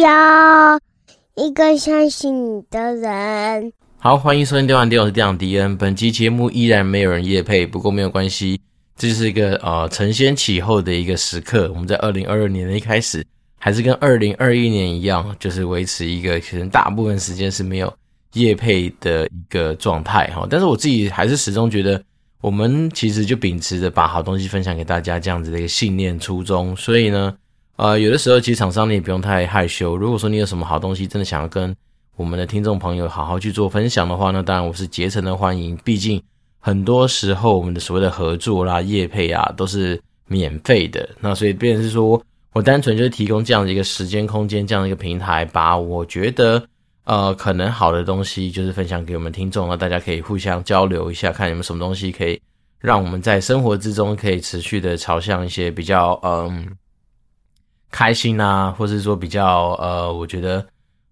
要一个相信你的人。好，欢迎收听电玩店，我是店长迪恩。本期节目依然没有人夜配，不过没有关系，这是一个呃承先启后的一个时刻。我们在二零二二年的一开始，还是跟二零二一年一样，就是维持一个可能大部分时间是没有夜配的一个状态哈。但是我自己还是始终觉得。我们其实就秉持着把好东西分享给大家这样子的一个信念初衷，所以呢，呃，有的时候其实厂商你也不用太害羞。如果说你有什么好东西，真的想要跟我们的听众朋友好好去做分享的话，那当然我是竭诚的欢迎。毕竟很多时候我们的所谓的合作啦、业配啊，都是免费的。那所以变成是说我单纯就是提供这样的一个时间空间、这样的一个平台，把我觉得。呃，可能好的东西就是分享给我们听众，那大家可以互相交流一下，看有没有什么东西可以让我们在生活之中可以持续的朝向一些比较嗯开心啊，或者说比较呃，我觉得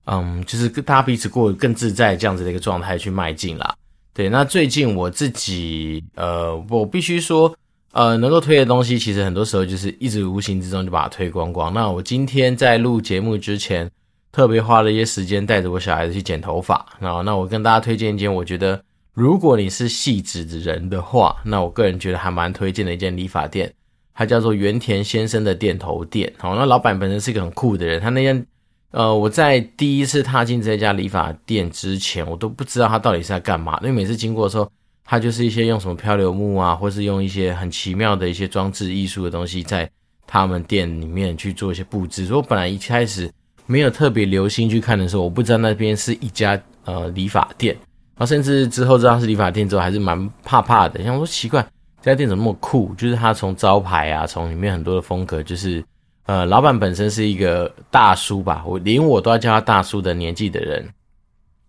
嗯，就是大家彼此过更自在这样子的一个状态去迈进啦。对，那最近我自己呃，我必须说呃，能够推的东西，其实很多时候就是一直无形之中就把它推光光。那我今天在录节目之前。特别花了一些时间带着我小孩子去剪头发，然后那我跟大家推荐一件，我觉得如果你是细致的人的话，那我个人觉得还蛮推荐的一间理发店，它叫做原田先生的电头店。好，那老板本身是一个很酷的人，他那天呃，我在第一次踏进这家理发店之前，我都不知道他到底是在干嘛，因为每次经过的时候，他就是一些用什么漂流木啊，或是用一些很奇妙的一些装置艺术的东西，在他们店里面去做一些布置。所以我本来一开始。没有特别留心去看的时候，我不知道那边是一家呃理发店，然后甚至之后知道是理发店之后，还是蛮怕怕的。想说奇怪，这家店怎么那么酷？就是他从招牌啊，从里面很多的风格，就是呃，老板本身是一个大叔吧，我连我都要叫他大叔的年纪的人。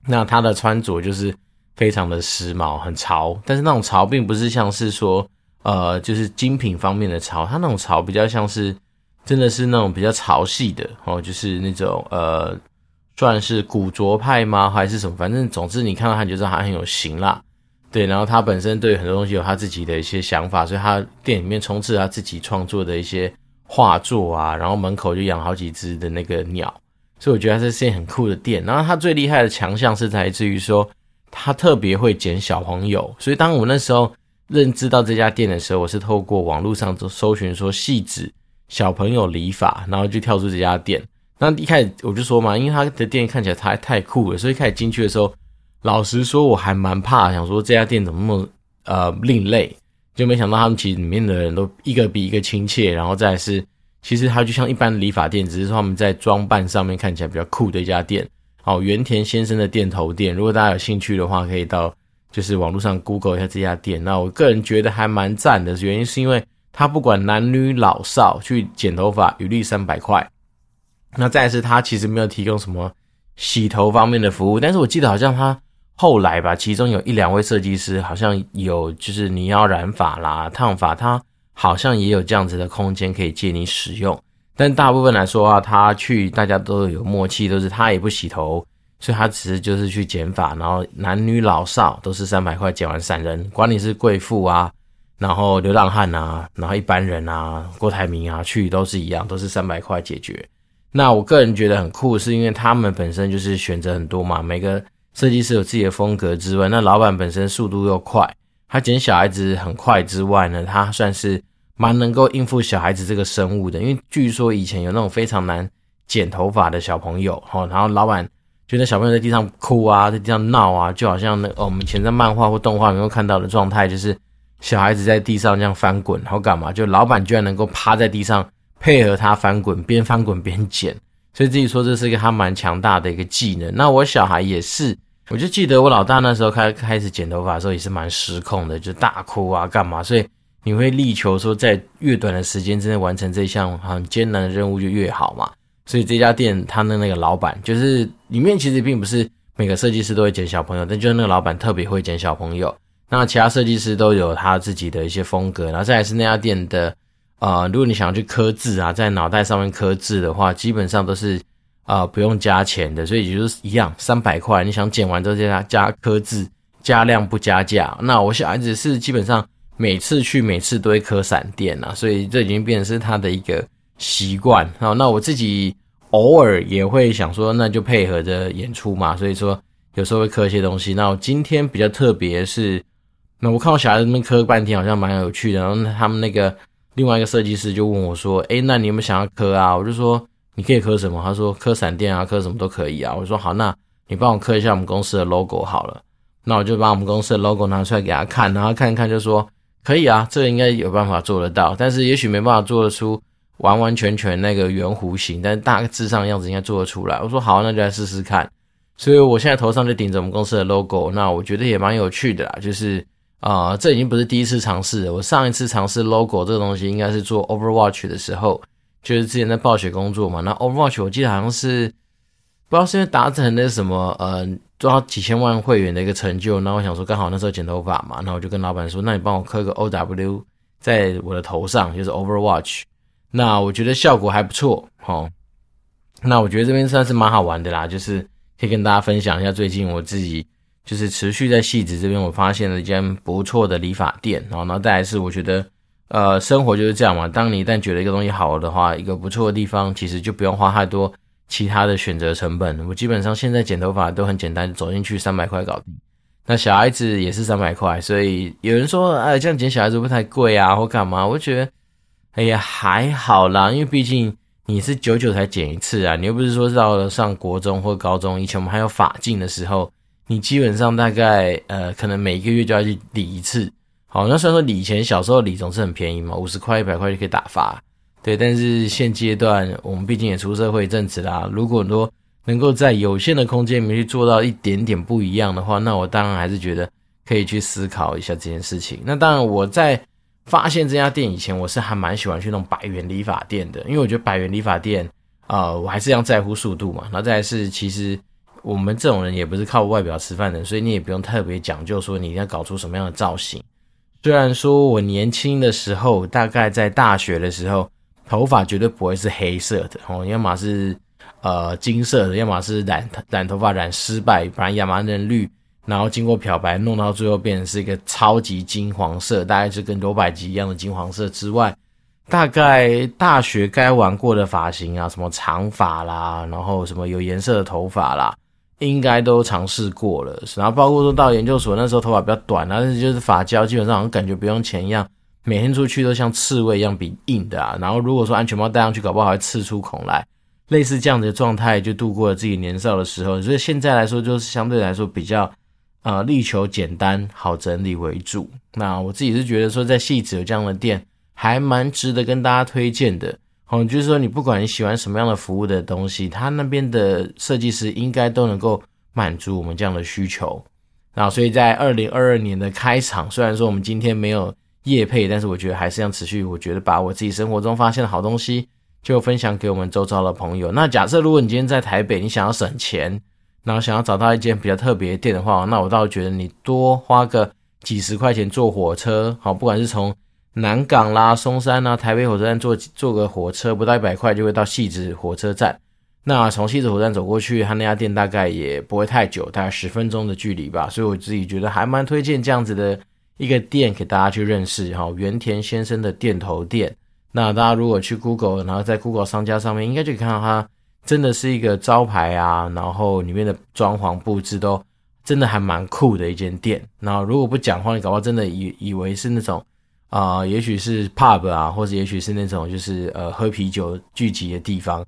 那他的穿着就是非常的时髦，很潮，但是那种潮并不是像是说呃，就是精品方面的潮，他那种潮比较像是。真的是那种比较潮系的哦，就是那种呃，算是古着派吗？还是什么？反正总之你看到他，你就知道他很有型啦。对，然后他本身对很多东西有他自己的一些想法，所以他店里面充斥他自己创作的一些画作啊，然后门口就养好几只的那个鸟，所以我觉得他是件很酷的店。然后他最厉害的强项是来自于说，他特别会剪小朋友。所以当我那时候认知到这家店的时候，我是透过网络上搜寻说细致。小朋友理法，然后就跳出这家店。那一开始我就说嘛，因为他的店看起来太太酷了，所以一开始进去的时候，老实说我还蛮怕，想说这家店怎么那么呃另类。就没想到他们其实里面的人都一个比一个亲切，然后再是，其实它就像一般理发店，只是他们在装扮上面看起来比较酷的一家店。好，原田先生的店头店，如果大家有兴趣的话，可以到就是网络上 Google 一下这家店。那我个人觉得还蛮赞的，原因是因为。他不管男女老少去剪头发，一律三百块。那再是，他其实没有提供什么洗头方面的服务，但是我记得好像他后来吧，其中有一两位设计师好像有，就是你要染发啦、烫发，他好像也有这样子的空间可以借你使用。但大部分来说啊，他去大家都有默契，都是他也不洗头，所以他只是就是去剪发，然后男女老少都是三百块剪完散人，管你是贵妇啊。然后流浪汉啊，然后一般人啊，郭台铭啊，去都是一样，都是三百块解决。那我个人觉得很酷，是因为他们本身就是选择很多嘛，每个设计师有自己的风格之外，那老板本身速度又快，他剪小孩子很快之外呢，他算是蛮能够应付小孩子这个生物的。因为据说以前有那种非常难剪头发的小朋友，哈，然后老板觉得小朋友在地上哭啊，在地上闹啊，就好像那哦，我们以前在漫画或动画能够看到的状态，就是。小孩子在地上这样翻滚，好干嘛？就老板居然能够趴在地上配合他翻滚，边翻滚边剪，所以自己说这是一个他蛮强大的一个技能。那我小孩也是，我就记得我老大那时候开开始剪头发的时候也是蛮失控的，就大哭啊干嘛？所以你会力求说在越短的时间之内完成这项很艰难的任务就越好嘛。所以这家店他的那个老板就是里面其实并不是每个设计师都会剪小朋友，但就是那个老板特别会剪小朋友。那其他设计师都有他自己的一些风格，然后再来是那家店的，呃，如果你想要去刻字啊，在脑袋上面刻字的话，基本上都是呃不用加钱的，所以就是一样三百块，你想剪完之后加加刻字，加量不加价。那我小孩子是基本上每次去每次都会刻闪电啊，所以这已经变成是他的一个习惯。好，那我自己偶尔也会想说，那就配合着演出嘛，所以说有时候会刻一些东西。那我今天比较特别是，那我看我小孩子那边刻半天，好像蛮有趣的。然后他们那个另外一个设计师就问我说：“诶，那你有没有想要刻啊？”我就说：“你可以刻什么？”他说：“刻闪电啊，刻什么都可以啊。”我说：“好，那你帮我刻一下我们公司的 logo 好了。”那我就把我们公司的 logo 拿出来给他看，然后看一看就说：“可以啊，这应该有办法做得到，但是也许没办法做得出。”完完全全那个圆弧形，但是大致上的样子应该做得出来。我说好，那就来试试看。所以我现在头上就顶着我们公司的 logo，那我觉得也蛮有趣的啦。就是啊、这已经不是第一次尝试了。我上一次尝试 logo 这个东西，应该是做 Overwatch 的时候，就是之前在暴雪工作嘛。那 Overwatch 我记得好像是不知道是因为达成那什么呃，做到几千万会员的一个成就。那我想说，刚好那时候剪头发嘛，那我就跟老板说，那你帮我刻个 OW 在我的头上，就是 Overwatch。那我觉得效果还不错，哦。那我觉得这边算是蛮好玩的啦，就是可以跟大家分享一下最近我自己就是持续在汐止这边，我发现了一间不错的理发店，然后呢，再来是我觉得，呃，生活就是这样嘛。当你一旦觉得一个东西好的话，一个不错的地方，其实就不用花太多其他的选择成本。我基本上现在剪头发都很简单，走进去三百块搞定。那小孩子也是三百块，所以有人说，哎，这样剪小孩子不太贵啊，或干嘛？我觉得。哎呀，还好啦，因为毕竟你是久久才剪一次啊，你又不是说到了上国中或高中，以前我们还有发镜的时候，你基本上大概呃，可能每一个月就要去理一次。好，那虽然说以前小时候理总是很便宜嘛，五十块一百块就可以打发，对。但是现阶段我们毕竟也出社会一阵子啦，如果说能够在有限的空间里面去做到一点点不一样的话，那我当然还是觉得可以去思考一下这件事情。那当然我在。发现这家店以前我是还蛮喜欢去那种百元理发店的，因为我觉得百元理发店，呃，我还是要在乎速度嘛。然后再是，其实我们这种人也不是靠外表吃饭的，所以你也不用特别讲究说你要搞出什么样的造型。虽然说我年轻的时候，大概在大学的时候，头发绝对不会是黑色的哦，要么是呃金色的，要么是染染头发染失败，不然亚麻嫩绿。然后经过漂白，弄到最后变成是一个超级金黄色，大概是跟罗百吉一样的金黄色之外，大概大学该玩过的发型啊，什么长发啦，然后什么有颜色的头发啦，应该都尝试过了。然后包括说到研究所那时候头发比较短啊，但是就是发胶基本上好像感觉不用钱一样，每天出去都像刺猬一样比硬的啊。然后如果说安全帽戴上去，搞不好还刺出孔来，类似这样的状态就度过了自己年少的时候。所以现在来说，就是相对来说比较。呃，力求简单好整理为主。那我自己是觉得说，在汐止有这样的店，还蛮值得跟大家推荐的。好，就是说你不管你喜欢什么样的服务的东西，他那边的设计师应该都能够满足我们这样的需求。那所以在二零二二年的开场，虽然说我们今天没有夜配，但是我觉得还是要持续。我觉得把我自己生活中发现的好东西，就分享给我们周遭的朋友。那假设如果你今天在台北，你想要省钱。然后想要找到一间比较特别的店的话，那我倒觉得你多花个几十块钱坐火车，好，不管是从南港啦、松山啦、台北火车站坐坐个火车，不到一百块就会到汐止火车站。那从汐止火车站走过去，他那家店大概也不会太久，大概十分钟的距离吧。所以我自己觉得还蛮推荐这样子的一个店给大家去认识哈。原田先生的店头店，那大家如果去 Google，然后在 Google 商家上面，应该就可以看到它。真的是一个招牌啊，然后里面的装潢布置都真的还蛮酷的一间店。然后如果不讲话，你搞不好真的以以为是那种啊、也许是 pub 啊，或者也许是那种就是呃喝啤酒聚集的地方。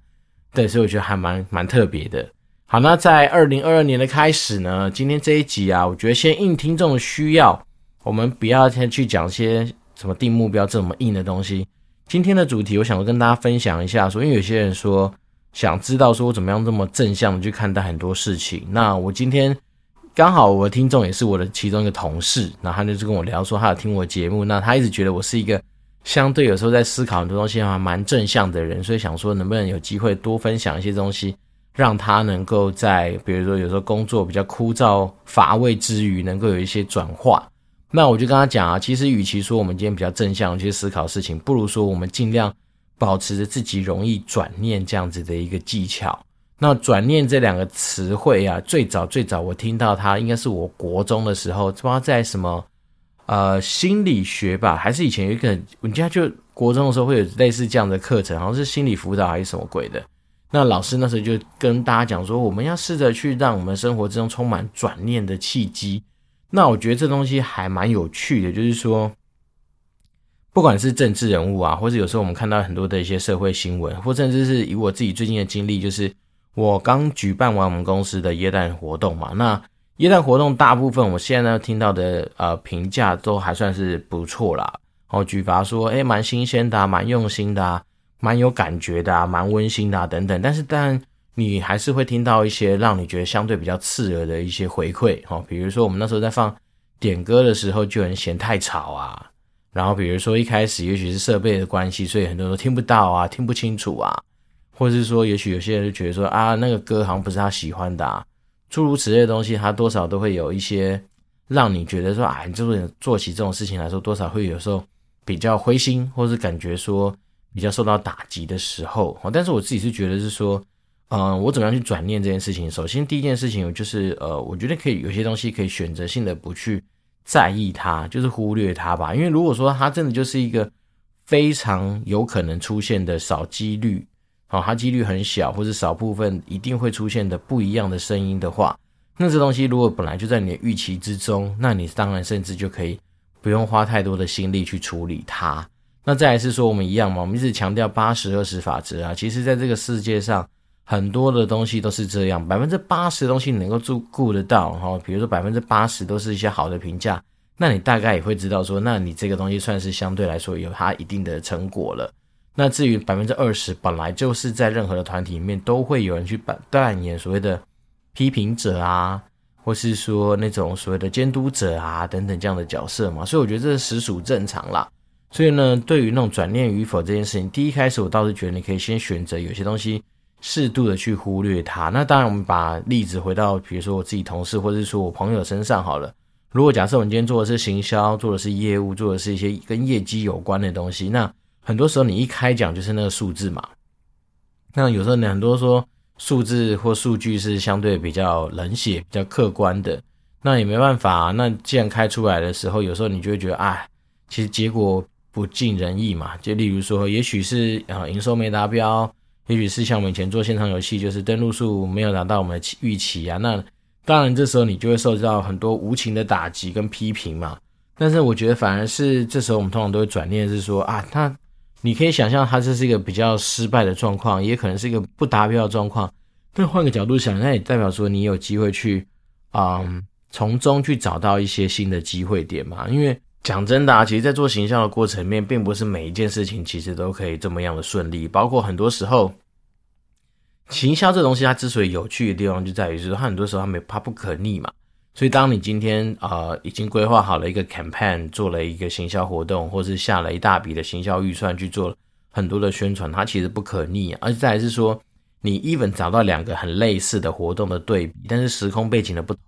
对，所以我觉得还蛮蛮特别的。好，那在二零二二年的开始呢，今天这一集啊，我觉得先应听众的需要，我们不要先去讲些什么定目标这么硬的东西。今天的主题，我想跟大家分享一下，说因为有些人说。想知道说我怎么样这么正向的去看待很多事情？那我今天刚好我的听众也是我的其中一个同事，然后他就跟我聊说他有听我节目，那他一直觉得我是一个相对有时候在思考很多东西还蛮正向的人，所以想说能不能有机会多分享一些东西，让他能够在比如说有时候工作比较枯燥乏味之余，能够有一些转化。那我就跟他讲啊，其实与其说我们今天比较正向去思考事情，不如说我们尽量。保持着自己容易转念这样子的一个技巧。那转念这两个词汇啊，最早最早我听到它，应该是我国中的时候，不知道在什么呃心理学吧，还是以前有一个人家就国中的时候会有类似这样的课程，好像是心理辅导还是什么鬼的。那老师那时候就跟大家讲说，我们要试着去让我们生活之中充满转念的契机。那我觉得这东西还蛮有趣的，就是说，不管是政治人物啊，或者有时候我们看到很多的一些社会新闻，或甚至是以我自己最近的经历，就是我刚举办完我们公司的耶诞活动嘛。那耶诞活动大部分我现在呢听到的呃评价都还算是不错啦。哦，举凡说，诶，蛮新鲜的啊，蛮用心的啊。蛮有感觉的啊，蛮温馨的，等等。但是，当然你还是会听到一些让你觉得相对比较刺耳的一些回馈，哦，比如说我们那时候在放点歌的时候，就有人嫌太吵啊。然后，比如说一开始也许是设备的关系，所以很多人都听不到啊，听不清楚啊，或者是说，也许有些人就觉得说啊，那个歌好像不是他喜欢的啊，诸如此类的东西，他多少都会有一些让你觉得说啊，你就是做起这种事情来说，多少会有时候比较灰心，或是感觉说。比较受到打击的时候，但是我自己是觉得是说，嗯，我怎么样去转念这件事情？首先，第一件事情就是，呃，我觉得可以有些东西可以选择性的不去在意它，就是忽略它吧。因为如果说它真的就是一个非常有可能出现的少几率，好，它几率很小，或者少部分一定会出现的不一样的声音的话，那这东西如果本来就在你的预期之中，那你当然甚至就可以不用花太多的心力去处理它。那再来是说，我们一样嘛，我们一直强调八十二十法则啊。其实，在这个世界上，很多的东西都是这样，百分之八十的东西你能够注顾得到哈。比如说百分之八十都是一些好的评价，那你大概也会知道说，那你这个东西算是相对来说有它一定的成果了。那至于百分之二十，本来就是在任何的团体里面都会有人去扮扮演所谓的批评者啊，或是说那种所谓的监督者啊等等这样的角色嘛。所以我觉得这实属正常啦。所以呢，对于那种转念与否这件事情，第一开始我倒是觉得你可以先选择有些东西适度的去忽略它。那当然，我们把例子回到比如说我自己同事或者是说我朋友身上好了。如果假设我们今天做的是行销，做的是业务，做的是一些跟业绩有关的东西，那很多时候你一开讲就是那个数字嘛。那有时候你很多说数字或数据是相对比较冷血、比较客观的，那也没办法。那既然开出来的时候，有时候你就会觉得，哎，其实结果。不尽人意嘛，就例如说，也许是啊营收没达标，也许是像我们以前做线上游戏，就是登录数没有达到我们的预期啊。那当然这时候你就会受到很多无情的打击跟批评嘛。但是我觉得反而是这时候我们通常都会转念是说啊，他你可以想象他这是一个比较失败的状况，也可能是一个不达标的状况。但换个角度想，那也代表说你有机会去啊从中去找到一些新的机会点嘛，因为。讲真的啊，其实，在做行销的过程里面，并不是每一件事情其实都可以这么样的顺利。包括很多时候，行销这东西它之所以有趣的地方，就在于是说，它很多时候它没它不可逆嘛。所以，当你今天啊、已经规划好了一个 campaign，做了一个行销活动，或是下了一大笔的行销预算去做很多的宣传，它其实不可逆。而且再来是说，你 even 找到两个很类似的活动的对比，但是时空背景的不同。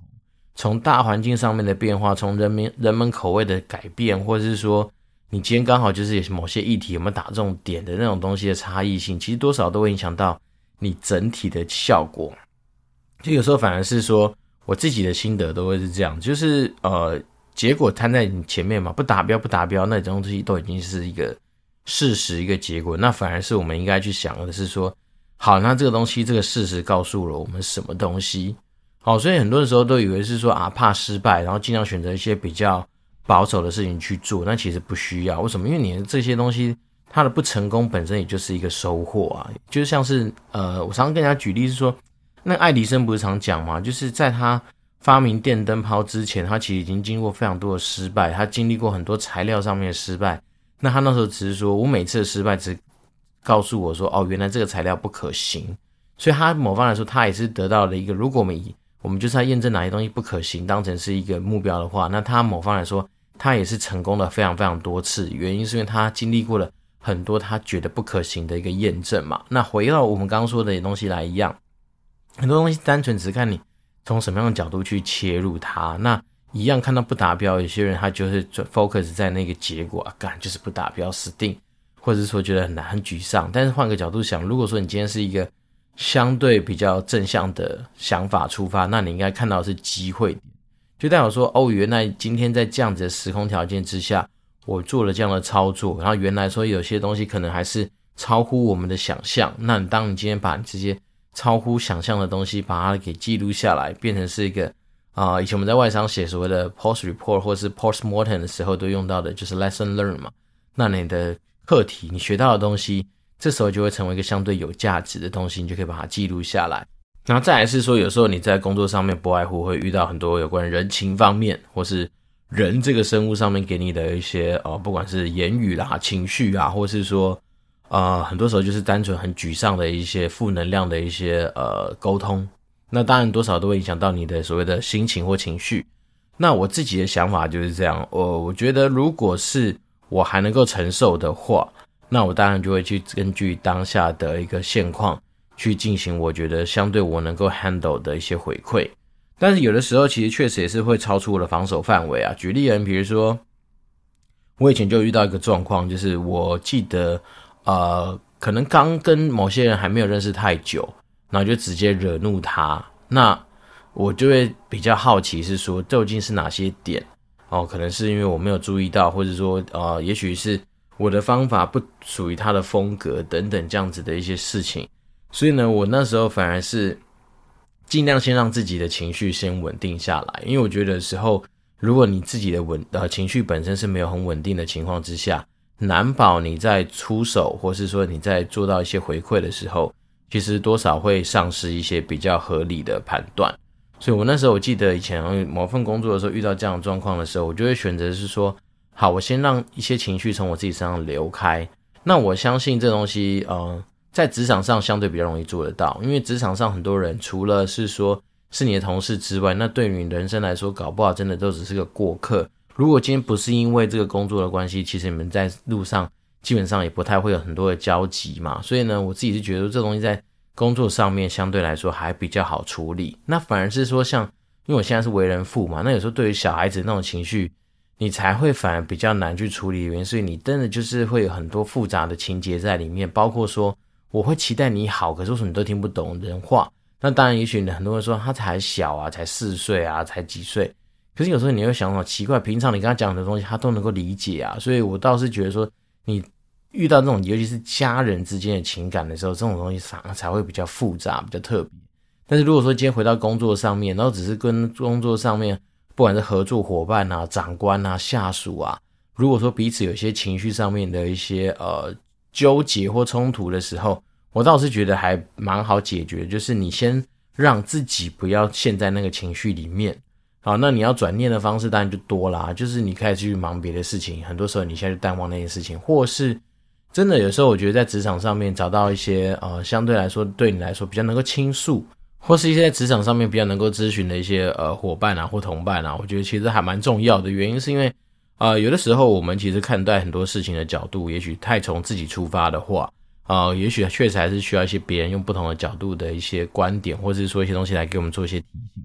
从大环境上面的变化，从人民人们口味的改变，或者是说你今天刚好就是有某些议题有没有打中点的那种东西的差异性，其实多少都会影响到你整体的效果。就有时候反而是说我自己的心得都会是这样，就是呃结果摊在你前面嘛，不达标不达标，那东西都已经是一个事实一个结果，那反而是我们应该去想的是说，好，那这个东西这个事实告诉了我们什么东西？好，所以很多的时候都以为是说啊，怕失败，然后尽量选择一些比较保守的事情去做。那其实不需要，为什么？因为你的这些东西，它的不成功本身也就是一个收获啊。就像是呃，我常常跟人家举例是说，那爱迪生不是常讲嘛，就是在他发明电灯泡之前，他其实已经经过非常多的失败，他经历过很多材料上面的失败。那他那时候只是说我每次的失败只告诉我说，哦，原来这个材料不可行。所以他某方来说，他也是得到了一个，如果我们以我们就是在验证哪些东西不可行，当成是一个目标的话，那他某方来说，他也是成功了非常非常多次。原因是因为他经历过了很多他觉得不可行的一个验证嘛。那回到我们刚刚说的东西来一样，很多东西单纯只是看你从什么样的角度去切入它。那一样看到不达标，有些人他就是 focus 在那个结果啊，干就是不达标，死定，或者是说觉得很难很沮丧。但是换个角度想，如果说你今天是一个相对比较正向的想法出发，那你应该看到是机会点，就代表说，哦，原来今天在这样子的时空条件之下，我做了这样的操作，然后原来说有些东西可能还是超乎我们的想象。那你当你今天把你这些超乎想象的东西把它给记录下来，变成是一个啊、以前我们在外商写所谓的 post report 或是 post mortem 的时候都用到的，就是 lesson learn 嘛。那你的课题，你学到的东西，这时候就会成为一个相对有价值的东西，你就可以把它记录下来。然后再来是说，有时候你在工作上面不外乎会遇到很多有关人情方面，或是人这个生物上面给你的一些呃，不管是言语啦、情绪啊，或是说呃，很多时候就是单纯很沮丧的一些负能量的一些呃沟通。那当然多少都会影响到你的所谓的心情或情绪。那我自己的想法就是这样，我我觉得如果是我还能够承受的话，那我当然就会去根据当下的一个现况。去进行我觉得相对我能够 handle 的一些回馈，但是有的时候其实确实也是会超出我的防守范围啊。举例人，比如说我以前就遇到一个状况，就是我记得呃，可能刚跟某些人还没有认识太久，然后就直接惹怒他，那我就会比较好奇是说究竟是哪些点哦，可能是因为我没有注意到，或者说呃，也许是我的方法不属于他的风格等等这样子的一些事情。所以呢，我那时候反而是尽量先让自己的情绪先稳定下来，因为我觉得时候，如果你自己的稳呃情绪本身是没有很稳定的情况之下，难保你在出手或是说你在做到一些回馈的时候，其实多少会丧失一些比较合理的判断。所以我那时候我记得以前某份工作的时候遇到这样的状况的时候，我就会选择是说，好，我先让一些情绪从我自己身上流开。那我相信这东西，呃。在职场上相对比较容易做得到，因为职场上很多人除了是说是你的同事之外，那对于你人生来说，搞不好真的都只是个过客。如果今天不是因为这个工作的关系，其实你们在路上基本上也不太会有很多的交集嘛。所以呢，我自己是觉得这东西在工作上面相对来说还比较好处理。那反而是说像，因为我现在是为人父嘛，那有时候对于小孩子那种情绪，你才会反而比较难去处理原因，所以你真的就是会有很多复杂的情节在里面，包括说。我会期待你好，可是为什么你都听不懂人话？那当然，也许很多人说他才小啊，才四岁啊，才几岁。可是有时候你会想，好奇怪，平常你跟他讲的东西，他都能够理解啊。所以我倒是觉得说，你遇到这种尤其是家人之间的情感的时候，这种东西反而才会比较复杂，比较特别。但是如果说今天回到工作上面，然后只是跟工作上面，不管是合作伙伴啊、长官啊、下属啊，如果说彼此有些情绪上面的一些呃。纠结或冲突的时候，我倒是觉得还蛮好解决，就是你先让自己不要陷在那个情绪里面。好，那你要转念的方式当然就多啦，就是你开始去忙别的事情。很多时候你现在就淡忘那件事情，或是真的有时候我觉得在职场上面找到一些呃相对来说对你来说比较能够倾诉，或是一些在职场上面比较能够咨询的一些呃伙伴啊或同伴啊，我觉得其实还蛮重要的。原因是因为。啊、有的时候我们其实看待很多事情的角度，也许太从自己出发的话，啊、呃，也许确实还是需要一些别人用不同的角度的一些观点，或者是说一些东西来给我们做一些提醒。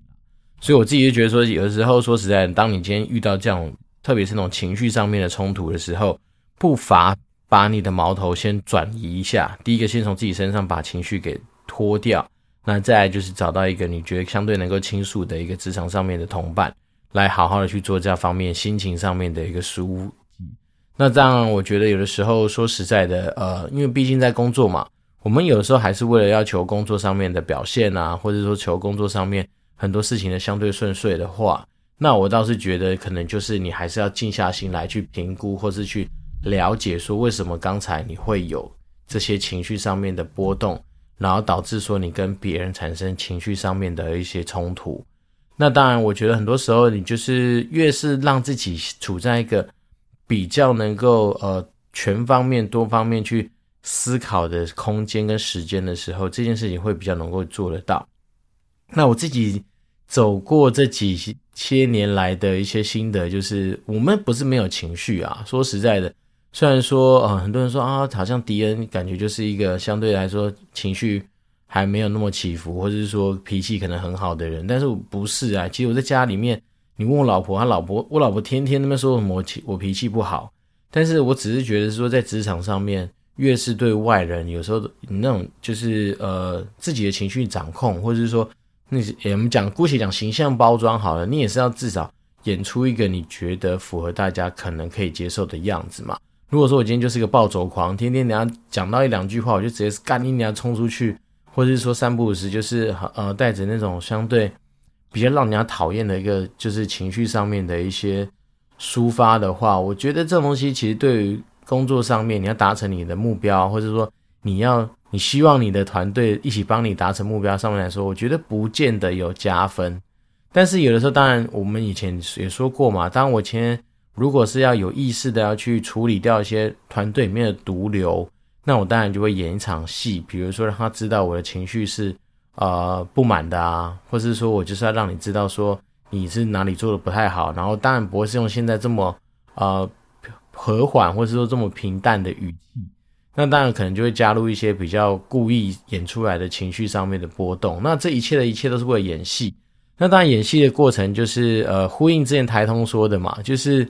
所以我自己就觉得说，有的时候说实在，当你今天遇到这样，特别是那种情绪上面的冲突的时候，不妨把你的矛头先转移一下。第一个，先从自己身上把情绪给脱掉，那再来就是找到一个你觉得相对能够倾诉的一个职场上面的同伴。来好好的去做这方面心情上面的一个舒。那这样我觉得有的时候说实在的，呃，因为毕竟在工作嘛，我们有的时候还是为了要求工作上面的表现啊，或者说求工作上面很多事情的相对顺遂的话，那我倒是觉得可能就是你还是要静下心来去评估，或是去了解说为什么刚才你会有这些情绪上面的波动，然后导致说你跟别人产生情绪上面的一些冲突。那当然，我觉得很多时候你就是越是让自己处在一个比较能够呃全方面、多方面去思考的空间跟时间的时候，这件事情会比较能够做得到。那我自己走过这几些年来的一些心得，就是我们不是没有情绪啊。说实在的，虽然说呃很多人说啊，好像迪恩感觉就是一个相对来说情绪。还没有那么起伏，或者是说脾气可能很好的人，但是我不是啊。其实我在家里面，你问我老婆，她老婆，我老婆天天那边说什么我我脾气不好，但是我只是觉得说在职场上面，越是对外人，有时候那种就是呃自己的情绪掌控，或者是说那我们讲姑且讲形象包装好了，你也是要至少演出一个你觉得符合大家可能可以接受的样子嘛。如果说我今天就是个暴走狂，天天你要讲到一两句话，我就直接干你，你要冲出去，或者是说三不五时就是呃带着那种相对比较让人家讨厌的一个就是情绪上面的一些抒发的话，我觉得这东西其实对于工作上面你要达成你的目标，或者说你要你希望你的团队一起帮你达成目标上面来说，我觉得不见得有加分。但是有的时候，当然我们以前也说过嘛，当我前如果是要有意识的要去处理掉一些团队里面的毒瘤，那我当然就会演一场戏，比如说让他知道我的情绪是呃不满的啊，或是说我就是要让你知道说你是哪里做的不太好，然后当然不会是用现在这么呃和缓或是说这么平淡的语气，那当然可能就会加入一些比较故意演出来的情绪上面的波动，那这一切的一切都是为了演戏。那当然，演戏的过程就是呃，呼应之前台通说的嘛，就是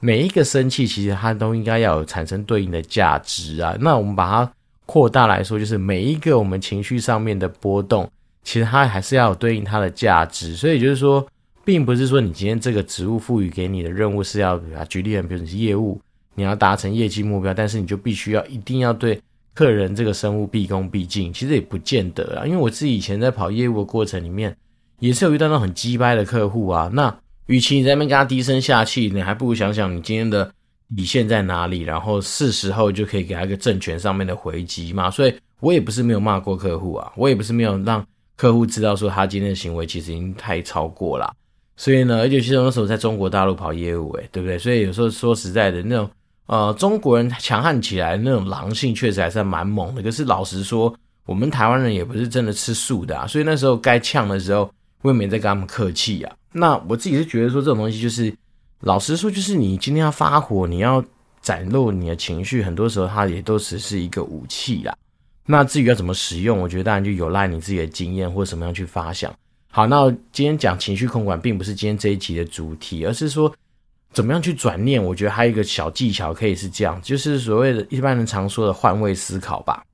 每一个生气，其实它都应该要有产生对应的价值啊。那我们把它扩大来说，就是每一个我们情绪上面的波动，其实它还是要有对应它的价值。所以就是说，并不是说你今天这个职务赋予给你的任务是要啊，举例，比如你是业务，你要达成业绩目标，但是你就必须要一定要对客人这个生物毕恭毕敬。其实也不见得啊，因为我自己以前在跑业务的过程里面。也是有遇到那种很鸡掰的客户啊，那与其你在那边跟他低声下气，你还不如想想你今天的底线在哪里，然后是时候就可以给他一个正权上面的回击嘛。所以我也不是没有骂过客户啊，我也不是没有让客户知道说他今天的行为其实已经太超过了。所以呢，而且其实那时候在中国大陆跑业务，诶，对不对？所以有时候说实在的，那种呃中国人强悍起来那种狼性确实还是蛮猛的。可是老实说，我们台湾人也不是真的吃素的啊，所以那时候该呛的时候。未免在跟他们客气啊。那我自己是觉得说，这种东西就是，老实说，就是你今天要发火，你要展露你的情绪，很多时候它也都只是一个武器啦。那至于要怎么使用，我觉得当然就有赖你自己的经验或什么样去发想。好，那今天讲情绪控管，并不是今天这一集的主题，而是说怎么样去转念。我觉得还有一个小技巧可以是这样，就是所谓的一般人常说的换位思考吧。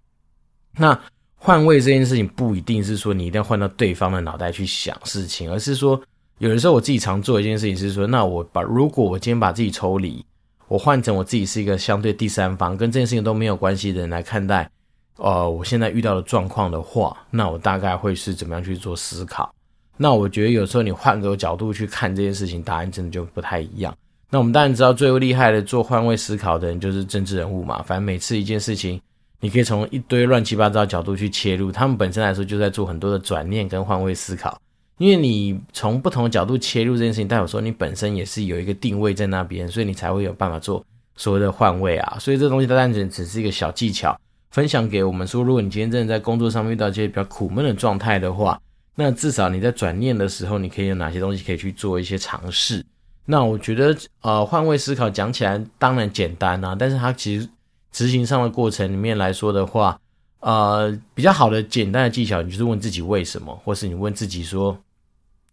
那换位这件事情不一定是说你一定要换到对方的脑袋去想事情，而是说有的时候我自己常做一件事情是说，那我把如果我今天把自己抽离，我换成我自己是一个相对第三方，跟这件事情都没有关系的人来看待，呃，我现在遇到的状况的话，那我大概会是怎么样去做思考？那我觉得有时候你换个角度去看这件事情，答案真的就不太一样。那我们当然知道最厉害的做换位思考的人就是政治人物嘛，反正每次一件事情。你可以从一堆乱七八糟的角度去切入，他们本身来说就在做很多的转念跟换位思考。因为你从不同的角度切入这件事情，代表说你本身也是有一个定位在那边，所以你才会有办法做所谓的换位啊。所以这东西它单纯只是一个小技巧，分享给我们说，如果你今天真的在工作上面遇到一些比较苦闷的状态的话，那至少你在转念的时候，你可以有哪些东西可以去做一些尝试。那我觉得，呃，换位思考讲起来当然简单啊，但是它其实。执行上的过程里面来说的话，呃，比较好的简单的技巧，你就是问自己为什么，或是你问自己说，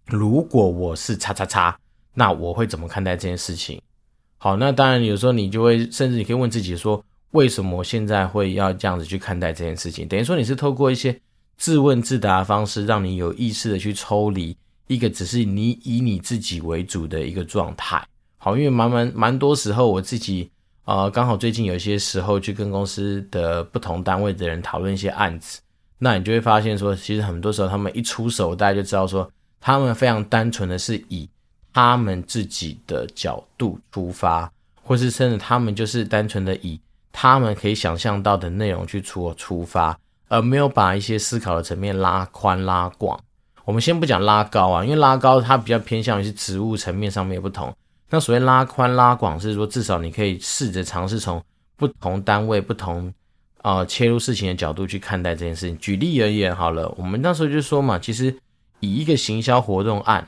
如果我是叉叉叉，那我会怎么看待这件事情？好，那当然有时候你就会，甚至你可以问自己说，为什么现在会要这样子去看待这件事情？等于说你是透过一些自问自答的方式，让你有意识的去抽离一个只是你以你自己为主的一个状态。好，因为蛮蛮蛮多时候我自己。呃，刚好最近有一些时候去跟公司的不同单位的人讨论一些案子，那你就会发现说，其实很多时候他们一出手，大家就知道说，他们非常单纯的是以他们自己的角度出发，或是甚至他们就是单纯的以他们可以想象到的内容去出出发，而没有把一些思考的层面拉宽拉广。我们先不讲拉高啊，因为拉高它比较偏向于是职务层面上面不同。那所谓拉宽拉广，是说至少你可以试着尝试从不同单位、不同呃切入事情的角度去看待这件事情。举例而言，好了，我们那时候就说嘛，其实以一个行销活动案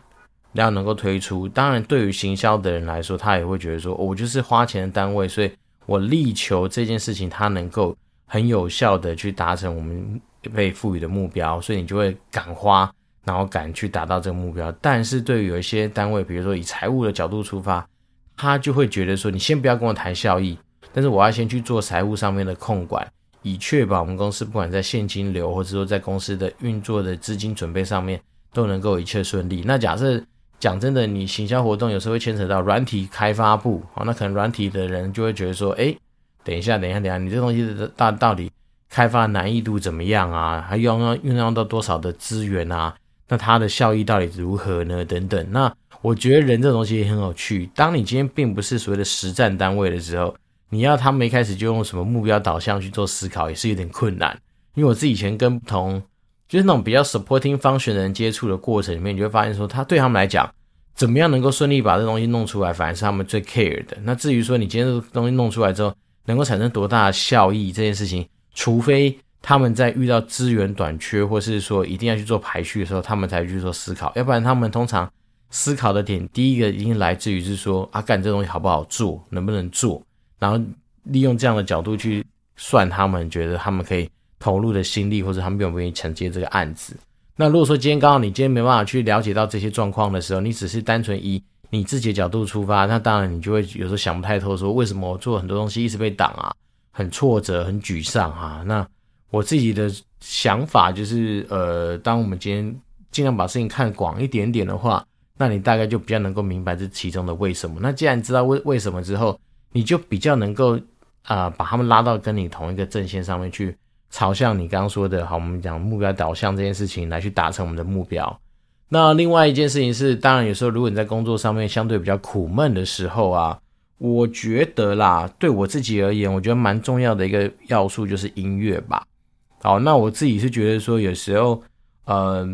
要能够推出，当然对于行销的人来说，他也会觉得说，我就是花钱的单位，所以我力求这件事情它能够很有效的去达成我们被赋予的目标，所以你就会敢花。然后敢去达到这个目标，但是对于有一些单位，比如说以财务的角度出发，他就会觉得说，你先不要跟我谈效益，但是我要先去做财务上面的控管，以确保我们公司不管在现金流或者说在公司的运作的资金准备上面都能够一切顺利。那假设讲真的，你行销活动有时候会牵扯到软体开发部，好，那可能软体的人就会觉得说，诶，等一下，等一下，等一下，你这东西到到底开发难易度怎么样啊？还用要运用到多少的资源啊？那它的效益到底如何呢？等等。那我觉得人这种东西也很有趣。当你今天并不是所谓的实战单位的时候，你要他们一开始就用什么目标导向去做思考，也是有点困难。因为我自己以前跟不同就是那种比较 supporting function 的人接触的过程里面，你就会发现说，他对他们来讲，怎么样能够顺利把这东西弄出来，反而是他们最 care 的。那至于说你今天这个东西弄出来之后，能够产生多大的效益这件事情，除非他们在遇到资源短缺，或是说一定要去做排序的时候，他们才去做思考。要不然，他们通常思考的点，第一个一定来自于是说，啊，干这东西好不好做，能不能做，然后利用这样的角度去算，他们觉得他们可以投入的心力，或者他们愿不愿意承接这个案子。那如果说今天刚好你今天没办法去了解到这些状况的时候，你只是单纯以你自己的角度出发，那当然你就会有时候想不太透，说为什么我做很多东西一直被挡啊，很挫折，很沮丧啊。那我自己的想法就是，呃，当我们今天尽量把事情看广一点点的话，那你大概就比较能够明白这其中的为什么。那既然知道为为什么之后，你就比较能够啊、把他们拉到跟你同一个阵线上面去，朝向你刚刚说的，好，我们讲目标导向这件事情来去达成我们的目标。那另外一件事情是，当然有时候如果你在工作上面相对比较苦闷的时候啊，我觉得啦，对我自己而言，我觉得蛮重要的一个要素就是音乐吧。好，那我自己是觉得说，有时候，呃，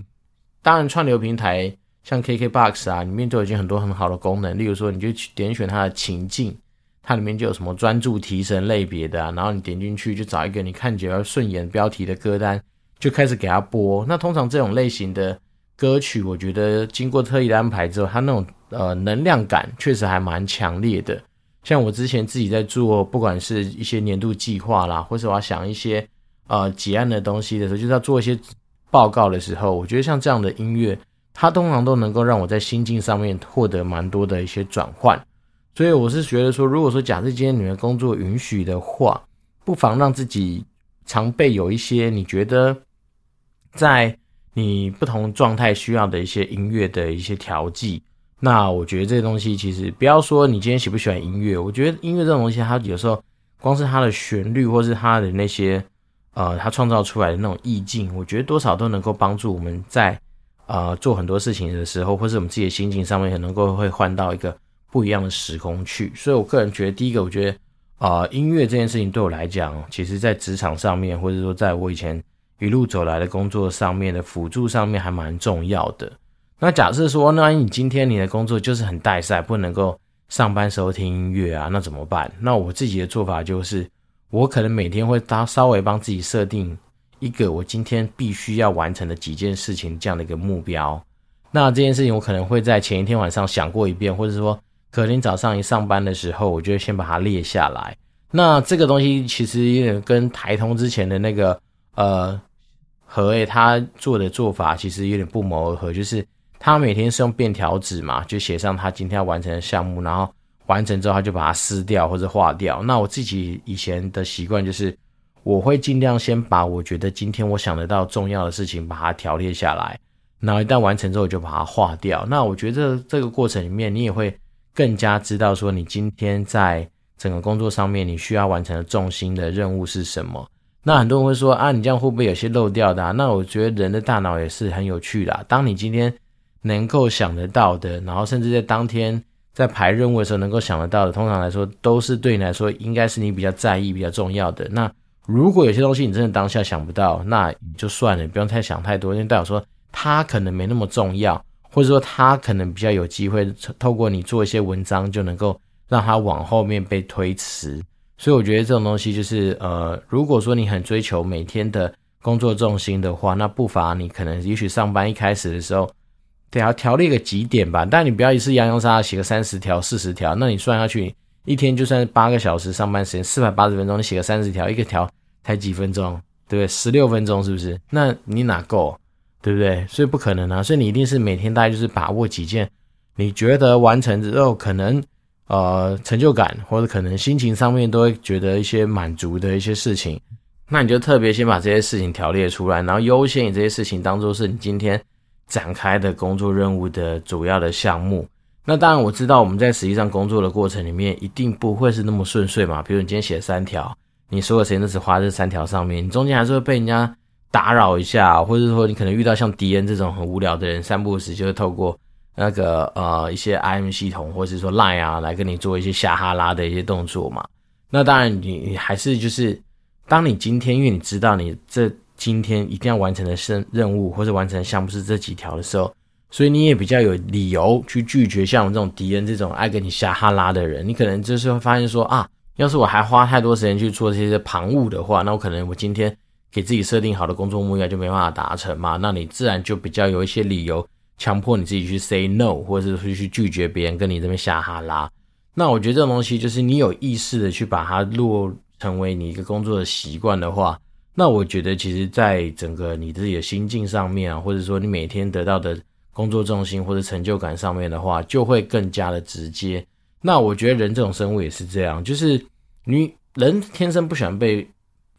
当然串流平台像 KKBOX 啊，里面都已经很多很好的功能，例如说，你就点选它的情境，它里面就有什么专注提神类别的啊，然后你点进去就找一个你看起来顺眼标题的歌单，就开始给它播。那通常这种类型的。歌曲我觉得经过特意的安排之后，它那种呃能量感确实还蛮强烈的。像我之前自己在做，不管是一些年度计划啦，或是我要想一些呃结案的东西的时候，就是要做一些报告的时候，我觉得像这样的音乐，它通常都能够让我在心境上面获得蛮多的一些转换。所以我是觉得说，如果说假设今天你的工作允许的话，不妨让自己常备有一些你觉得在。你不同状态需要的一些音乐的一些调剂，那我觉得这个东西其实不要说你今天喜不喜欢音乐，我觉得音乐这种东西，它有时候光是它的旋律，或是它的那些呃，他创造出来的那种意境，我觉得多少都能够帮助我们在呃做很多事情的时候，或是我们自己的心情上面，很能够会换到一个不一样的时空去。所以我个人觉得，第一个，我觉得啊、音乐这件事情对我来讲，其实在职场上面，或者说在我以前。一路走来的工作上面的辅助上面还蛮重要的。那假设说，那你今天你的工作就是很带赛，不能够上班时候听音乐啊，那怎么办？那我自己的做法就是，我可能每天会搭稍微帮自己设定一个我今天必须要完成的几件事情这样的一个目标。那这件事情我可能会在前一天晚上想过一遍，或者说隔天早上一上班的时候，我就先把它列下来。那这个东西其实有点跟台通之前的那个。呃，和诶他做的做法其实有点不谋而合，就是他每天是用便条纸嘛，就写上他今天要完成的项目，然后完成之后他就把它撕掉或者划掉。那我自己以前的习惯就是，我会尽量先把我觉得今天我想得到重要的事情把它条列下来，然后一旦完成之后我就把它划掉。那我觉得这个过程里面，你也会更加知道说你今天在整个工作上面你需要完成的重心的任务是什么。那很多人会说啊，你这样会不会有些漏掉的？那我觉得人的大脑也是很有趣的。当你今天能够想得到的，然后甚至在当天在排任务的时候能够想得到的，通常来说都是对你来说应该是你比较在意、比较重要的。那如果有些东西你真的当下想不到，那就算了，不用太想太多，因为代表说它可能没那么重要，或者说它可能比较有机会透过你做一些文章就能够让它往后面被推迟。所以我觉得这种东西就是，呃，如果说你很追求每天的工作重心的话，那不妨你可能也许上班一开始的时候，得要条列个几点吧。但你不要一次洋洋洒洒写个三十条、四十条，那你算下去，一天就算八个小时上班时间，四百八十分钟，你写个三十条，一个条才几分钟，对不对？十六分钟是不是？那你哪够？对不对？所以不可能啊。所以你一定是每天大概就是把握几件，你觉得完成之后可能。呃，成就感或者可能心情上面都会觉得一些满足的一些事情，那你就特别先把这些事情条列出来，然后优先以这些事情当做是你今天展开的工作任务的主要的项目。那当然我知道我们在实际上工作的过程里面，一定不会是那么顺遂嘛。比如你今天写三条，你所有时间都只花在这三条上面，你中间还是会被人家打扰一下，或者说你可能遇到像敌人这种很无聊的人，三不五时就会透过那个呃一些 IM 系统，或者是说 Line 啊，来跟你做一些下哈拉的一些动作嘛。那当然你你还是就是，当你今天因为你知道你这今天一定要完成的任任务或者完成的项目是这几条的时候。所以你也比较有理由去拒绝像我这种敌人这种爱跟你瞎哈拉的人，你可能就是会发现说啊，要是我还花太多时间去做这些旁务的话，那我可能我今天给自己设定好的工作目标就没办法达成嘛。那你自然就比较有一些理由强迫你自己去 say no，或者是去拒绝别人跟你这边瞎哈拉。那我觉得这种东西就是你有意识的去把它落成为你一个工作的习惯的话，那我觉得其实在整个你自己的心境上面啊，或者说你每天得到的。工作重心或者成就感上面的话，就会更加的直接。那我觉得人这种生物也是这样，就是你人天生不喜欢被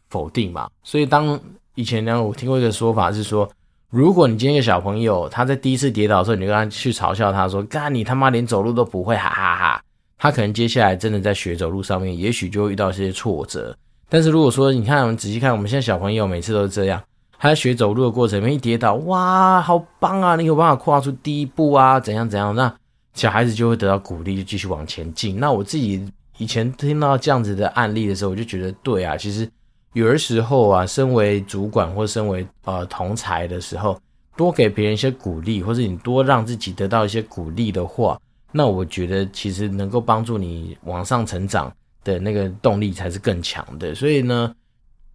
否定嘛。所以当以前呢，我听过一个说法是说，如果你今天一个小朋友他在第一次跌倒的时候，你就跟他去嘲笑他说：“干你他妈连走路都不会，哈哈哈哈。”他可能接下来真的在学走路上面，也许就会遇到一些挫折。但是如果说你看，我们仔细看，我们现在小朋友每次都是这样。他在学走路的过程里面一跌倒，哇，好棒啊！你有办法跨出第一步啊？怎样怎样？那小孩子就会得到鼓励，就继续往前进。那我自己以前听到这样子的案例的时候，我就觉得对啊，其实有的时候啊，身为主管或身为呃同才的时候，多给别人一些鼓励，或者你多让自己得到一些鼓励的话，那我觉得其实能够帮助你往上成长的那个动力才是更强的。所以呢。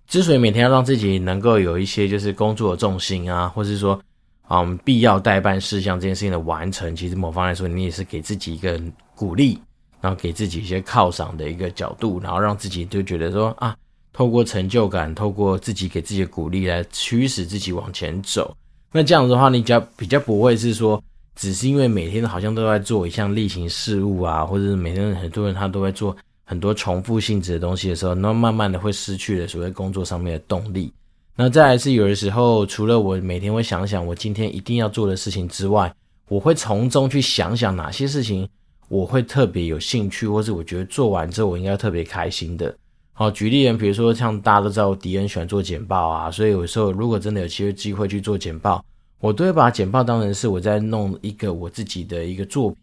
之所以每天要让自己能够有一些就是工作的重心啊，或是说，嗯，必要待办事项这件事情的完成，其实某方来说，你也是给自己一个鼓励，然后给自己一些犒赏的一个角度，然后让自己就觉得说啊，透过成就感，透过自己给自己的鼓励来驱使自己往前走。那这样子的话，你比较比较不会是说，只是因为每天好像都在做一项例行事务啊，或者是每天很多人他都在做。很多重复性质的东西的时候，那慢慢的会失去了所谓工作上面的动力。那再来是有的时候，除了我每天会想想我今天一定要做的事情之外，我会从中去想想哪些事情我会特别有兴趣，或是我觉得做完之后我应该特别开心的。好，举例人，比如说像大家都知道迪恩喜欢做简报啊，所以有时候如果真的有机会机会去做简报，我都会把简报当成是我在弄一个我自己的一个作品。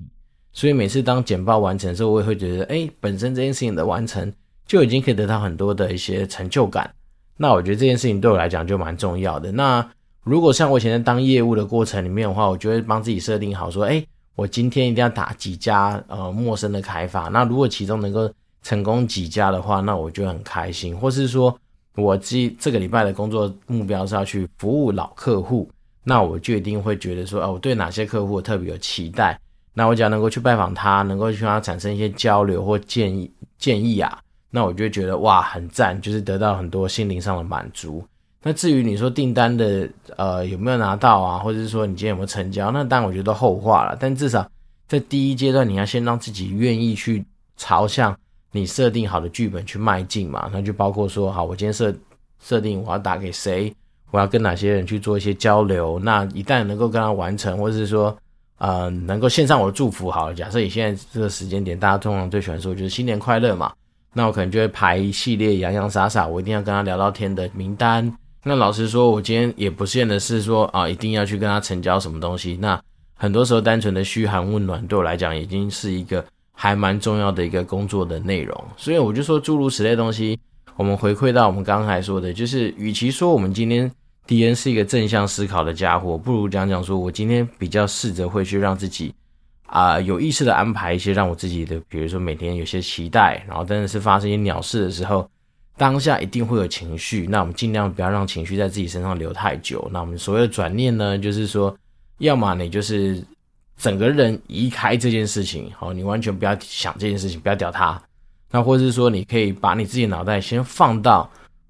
所以每次当简报完成的时候，我也会觉得，哎，本身这件事情的完成就已经可以得到很多的一些成就感。那我觉得这件事情对我来讲就蛮重要的。那如果像我以前在当业务的过程里面的话，我就会帮自己设定好说，哎，我今天一定要打几家呃陌生的开发。那如果其中能够成功几家的话，那我就很开心。或是说我这这个礼拜的工作目标是要去服务老客户，那我就一定会觉得说，哦，我对哪些客户特别有期待。那我只要能够去拜访他，能够去跟他产生一些交流或建议建议啊，那我就觉得哇，很赞，就是得到很多心灵上的满足。那至于你说订单的呃有没有拿到啊，或者是说你今天有没有成交，那当然我觉得后话了。但至少在第一阶段，你要先让自己愿意去朝向你设定好的剧本去迈进嘛。那就包括说，好，我今天设设定我要打给谁，我要跟哪些人去做一些交流。那一旦能够跟他完成，或者是说。呃，能够献上我的祝福好。假设你现在这个时间点，大家通常最喜欢说就是新年快乐嘛，那我可能就会排一系列洋洋洒洒，我一定要跟他聊到天的名单。那老实说，我今天也不见得是说啊，一定要去跟他成交什么东西。那很多时候，单纯的嘘寒问暖，对我来讲，已经是一个还蛮重要的一个工作的内容。所以我就说，诸如此类东西，我们回馈到我们刚才说的，就是与其说我们今天。迪恩是一个正向思考的家伙，不如讲讲说，我今天比较试着会去让自己啊、有意识的安排一些让我自己的，比如说每天有些期待，然后真的是发生一些鸟事的时候，当下一定会有情绪，那我们尽量不要让情绪在自己身上留太久。那我们所谓的转念呢，就是说，要么你就是整个人移开这件事情，好，你完全不要想这件事情，不要屌他，那或者是说，你可以把你自己脑袋先放到。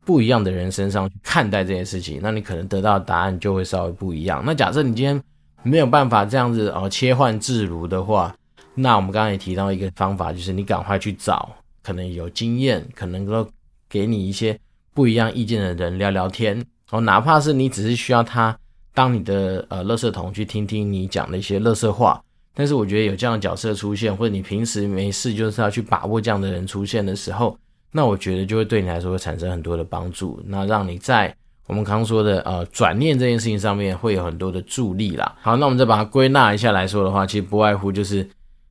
不一样的人身上去看待这件事情，那你可能得到的答案就会稍微不一样。那假设你今天没有办法这样子哦切换自如的话，那我们刚刚也提到一个方法，就是你赶快去找可能有经验、可能够给你一些不一样意见的人聊聊天哦，哪怕是你只是需要他当你的呃垃圾桶去听听你讲的一些垃圾话，但是我觉得有这样的角色出现，或者你平时没事就是要去把握这样的人出现的时候，那我觉得就会对你来说会产生很多的帮助，那让你在我们刚刚说的呃转念这件事情上面会有很多的助力啦。好，那我们再把它归纳一下来说的话，其实不外乎就是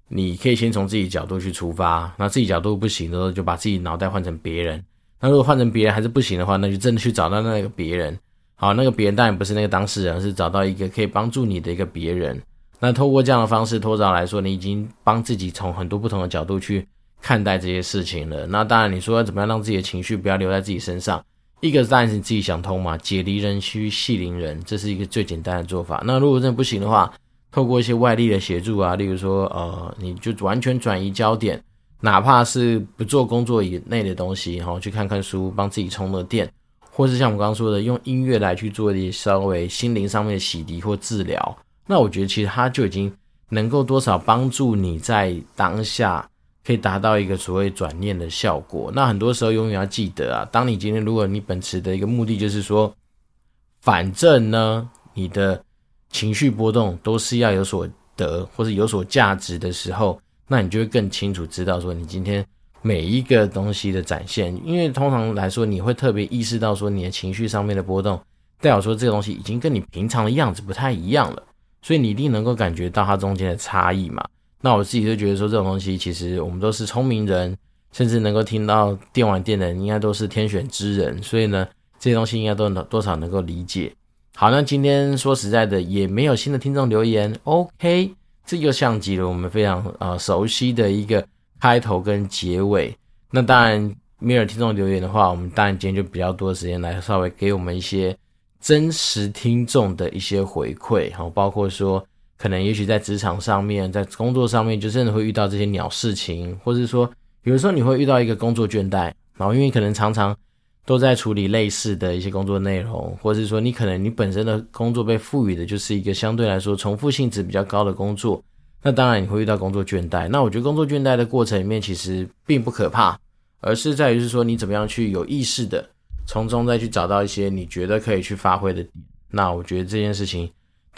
你可以先从自己角度去出发，那自己角度不行的时候，就把自己脑袋换成别人。那如果换成别人还是不行的话，那就真的去找到那个别人。好，那个别人当然不是那个当事人，而是找到一个可以帮助你的一个别人。那透过这样的方式，拖着来说，你已经帮自己从很多不同的角度去看待这些事情了。那当然，你说要怎么样让自己的情绪不要留在自己身上？一个当然是你自己想通嘛，解离人须系铃人，这是一个最简单的做法。那如果真的不行的话，透过一些外力的协助啊，例如说，呃，你就完全转移焦点，哪怕是不做工作以内的东西，然后去看看书，帮自己充了电，或是像我们刚刚说的，用音乐来去做一些稍微心灵上面的洗涤或治疗。那我觉得其实它就已经能够多少帮助你在当下可以达到一个所谓转念的效果。那很多时候永远要记得啊，当你今天如果你本持的一个目的就是说，反正呢你的情绪波动都是要有所得或是有所价值的时候，那你就会更清楚知道说你今天每一个东西的展现，因为通常来说你会特别意识到说你的情绪上面的波动，代表说这个东西已经跟你平常的样子不太一样了。所以你一定能够感觉到它中间的差异嘛？那我自己就觉得说，这种东西其实我们都是聪明人，甚至能够听到电玩店的人，应该都是天选之人。所以呢，这些东西应该都能多少能够理解。好，那今天说实在的，也没有新的听众留言，OK，这又像极了我们非常呃熟悉的一个开头跟结尾。那当然没有听众留言的话，我们当然今天就比较多时间来稍微给我们一些。真实听众的一些回馈，好，包括说，可能也许在职场上面，在工作上面，就真的会遇到这些鸟事情，或者是说，有的时候你会遇到一个工作倦怠，然后因为可能常常都在处理类似的一些工作内容，或者是说，你可能你本身的工作被赋予的就是一个相对来说重复性质比较高的工作，那当然你会遇到工作倦怠。那我觉得工作倦怠的过程里面其实并不可怕，而是在于是说你怎么样去有意识的。从中再去找到一些你觉得可以去发挥的点，那我觉得这件事情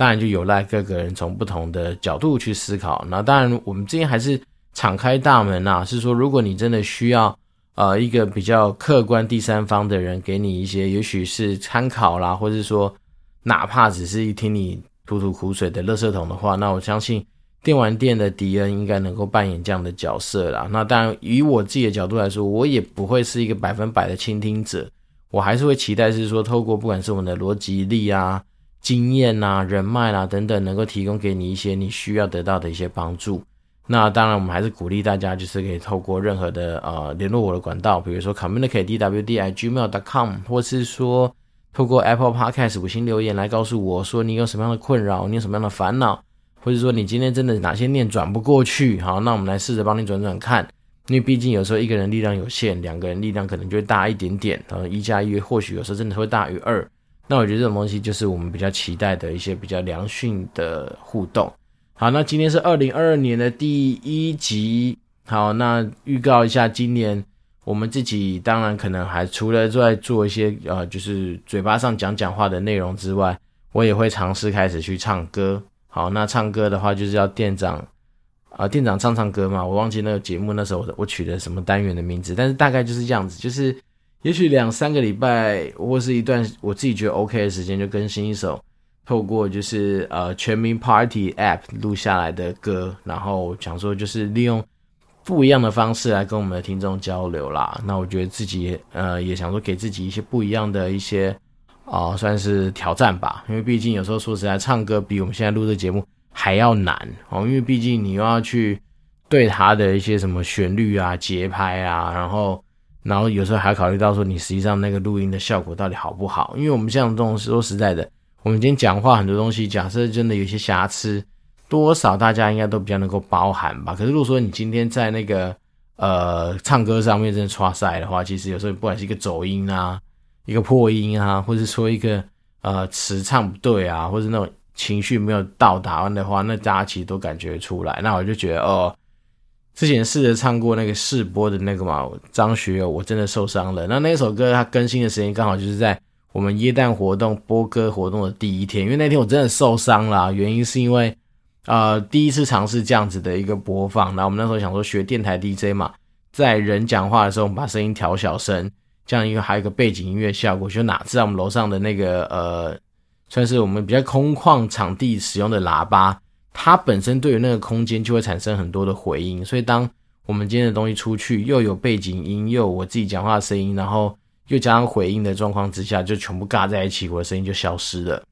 当然就有赖各个人从不同的角度去思考。那当然，我们这边还是敞开大门呐，是说如果你真的需要呃一个比较客观第三方的人给你一些，也许是参考啦，或者说哪怕只是一听你吐吐苦水的垃圾桶的话，那我相信电玩店的迪恩应该能够扮演这样的角色啦。那当然，以我自己的角度来说，我也不会是一个百分百的倾听者。我还是会期待，是说透过不管是我们的逻辑力啊、经验啊、人脉啦、等等，能够提供给你一些你需要得到的一些帮助。那当然，我们还是鼓励大家，就是可以透过任何的呃联络我的管道，比如说 communicatedwd@gmail.com，或是说透过 Apple Podcast 五星留言来告诉我说你有什么样的困扰，你有什么样的烦恼，或者说你今天真的哪些念转不过去，好，那我们来试着帮你转转看。因为毕竟有时候一个人力量有限，两个人力量可能就会大一点点，然后一加一或许有时候真的会大于二。那我觉得这种东西就是我们比较期待的一些比较良性的互动。好，那今天是二零二二年的第一集。好，那预告一下，今年我们自己当然可能还除了在做一些呃，就是嘴巴上讲讲话的内容之外，我也会尝试开始去唱歌。好，那唱歌的话就是要店长。啊，店长唱唱歌嘛，我忘记那个节目那时候我取的什么单元的名字，但是大概就是这样子，就是也许两三个礼拜或是一段我自己觉得 OK 的时间，就更新一首透过就是呃全民 Party App 录下来的歌，然后想说就是利用不一样的方式来跟我们的听众交流啦。那我觉得自己呃也想说给自己一些不一样的一些啊、算是挑战吧，因为毕竟有时候说实在唱歌比我们现在录的节目。还要难哦，因为毕竟你又要去对它的一些什么旋律啊、节拍啊，然后，然后有时候还考虑到说你实际上那个录音的效果到底好不好？因为我们像这种说实在的，我们今天讲话很多东西，假设真的有些瑕疵，多少大家应该都比较能够包含吧。可是如果说你今天在那个呃唱歌上面真的剉赛的话，其实有时候不管是一个走音啊、一个破音啊，或者说一个呃词唱不对啊，或者那种。情绪没有到达完的话，那大家其实都感觉出来。那我就觉得哦，之前试着唱过那个试播的那个嘛，张学友，我真的受伤了。那那首歌它更新的时间刚好就是在我们耶诞活动播歌活动的第一天，因为那天我真的受伤了。原因是因为呃第一次尝试这样子的一个播放。然后我们那时候想说学电台 DJ 嘛，在人讲话的时候，我们把声音调小声，这样一个还有一个背景音乐效果。就哪知道我们楼上的那个呃，算是我们比较空旷场地使用的喇叭，它本身对于那个空间就会产生很多的回音，所以当我们今天的东西出去，又有背景音，又有我自己讲话的声音，然后又加上回音的状况之下，就全部尬在一起，我的声音就消失了。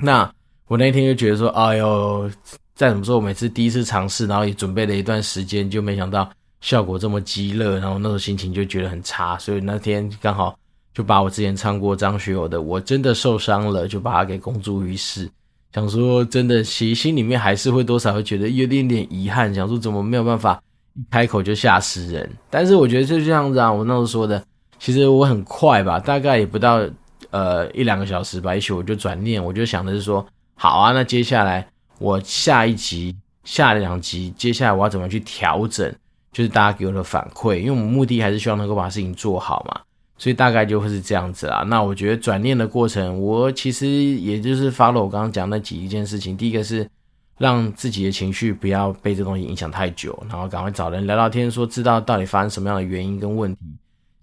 那我那天就觉得说，哎呦，再怎么说，我每次第一次尝试，然后也准备了一段时间，就没想到效果这么激烈，然后那时候心情就觉得很差，所以那天刚好就把我之前唱过张学友的《我真的受伤了》，就把它给公诸于世。想说真的，其心里面还是会多少会觉得有点点遗憾，想说怎么没有办法一开口就吓死人。但是我觉得就这样子啊，我那时候说的，其实我很快吧，大概也不到。呃，一两个小时吧，也许我就转念，我就想的是说，好啊，那接下来我下一集、下两集，接下来我要怎么去调整？就是大家给我的反馈，因为我们目的还是希望能够把事情做好嘛，所以大概就会是这样子啦。那我觉得转念的过程，我其实也就是 follow 我刚刚讲那几一件事情，第一个是让自己的情绪不要被这东西影响太久，然后赶快找人聊聊天，说知道到底发生什么样的原因跟问题。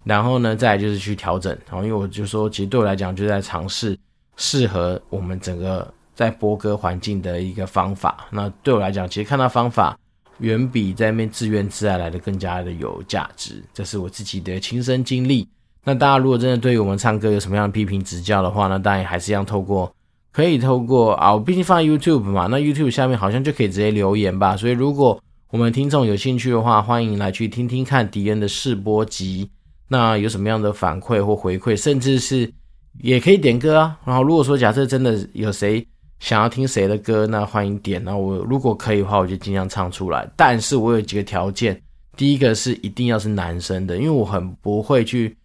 然后呢，再来就是去调整。然后，因为我就说，其实对我来讲，就在尝试适合我们整个在播歌环境的一个方法。那对我来讲，其实看到方法远比在那边自怨自艾来的更加的有价值。这是我自己的亲身经历。那大家如果真的对于我们唱歌有什么样的批评指教的话，那当然还是要透过，可以透过啊，我毕竟放在 YouTube 嘛，那 YouTube 下面好像就可以直接留言吧。所以，如果我们听众有兴趣的话，欢迎来去听听看迪恩的试播集。那有什么样的反馈或回馈，甚至是也可以点歌啊。然后如果说假设真的有谁想要听谁的歌，那欢迎点。那我如果可以的话，我就尽量唱出来。但是我有几个条件，第一个是一定要是男生的，因为我很不会去、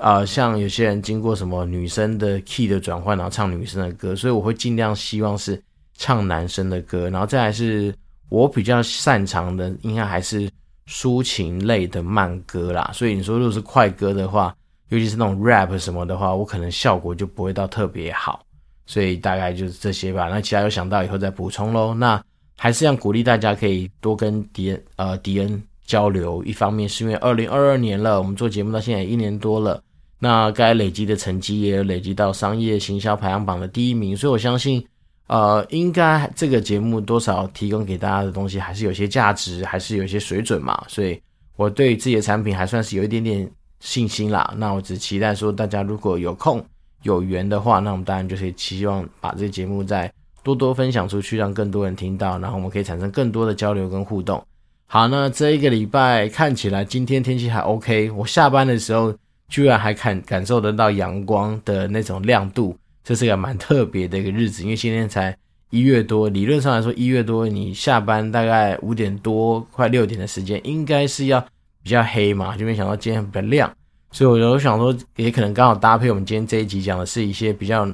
呃，像有些人经过什么女生的 key 的转换，然后唱女生的歌，所以我会尽量希望是唱男生的歌。然后再来是我比较擅长的，应该还是。抒情类的慢歌啦，所以你说如果是快歌的话，尤其是那种 rap 什么的话，我可能效果就不会到特别好。所以大概就是这些吧。那其他有想到以后再补充喽。那还是要鼓励大家可以多跟迪恩呃迪恩交流。一方面是因为二零二二年了，我们做节目到现在一年多了，那该累积的成绩也累积到商业行销排行榜的第一名，所以我相信。呃，应该这个节目多少提供给大家的东西还是有些价值，还是有些水准嘛，所以我对自己的产品还算是有一点点信心啦。那我只期待说，大家如果有空有缘的话，那我们当然就是希望把这个节目再多多分享出去，让更多人听到，然后我们可以产生更多的交流跟互动。好，那这一个礼拜看起来今天天气还 OK，我下班的时候居然还看感受得到阳光的那种亮度。这是个蛮特别的一个日子，因为今天才一月多，理论上来说一月多，你下班大概五点多快六点的时间，应该是要比较黑嘛，就没想到今天比较亮，所以我就想说，也可能刚好搭配我们今天这一集讲的是一些比较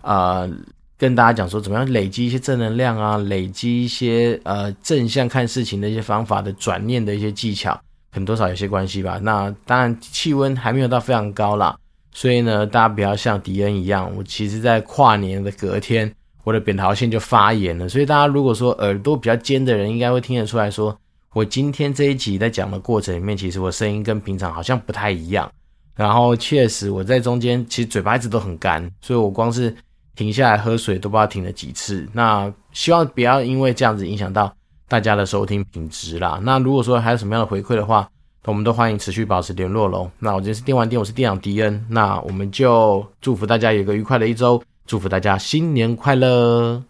啊、跟大家讲说怎么样累积一些正能量啊，累积一些呃正向看事情的一些方法的转念的一些技巧，可能多少有些关系吧。那当然气温还没有到非常高啦。所以呢，大家不要像迪恩一样，我其实在跨年的隔天，我的扁桃腺就发炎了。所以大家如果说耳朵比较尖的人，应该会听得出来说，我今天这一集在讲的过程里面，其实我声音跟平常好像不太一样。然后确实我在中间，其实嘴巴一直都很干，所以我光是停下来喝水都不知道停了几次。那希望不要因为这样子影响到大家的收听品质啦。那如果说还有什么样的回馈的话，我们都欢迎持续保持联络喽。那我今天是电玩店，我是店长迪恩。那我们就祝福大家有个愉快的一周，祝福大家新年快乐。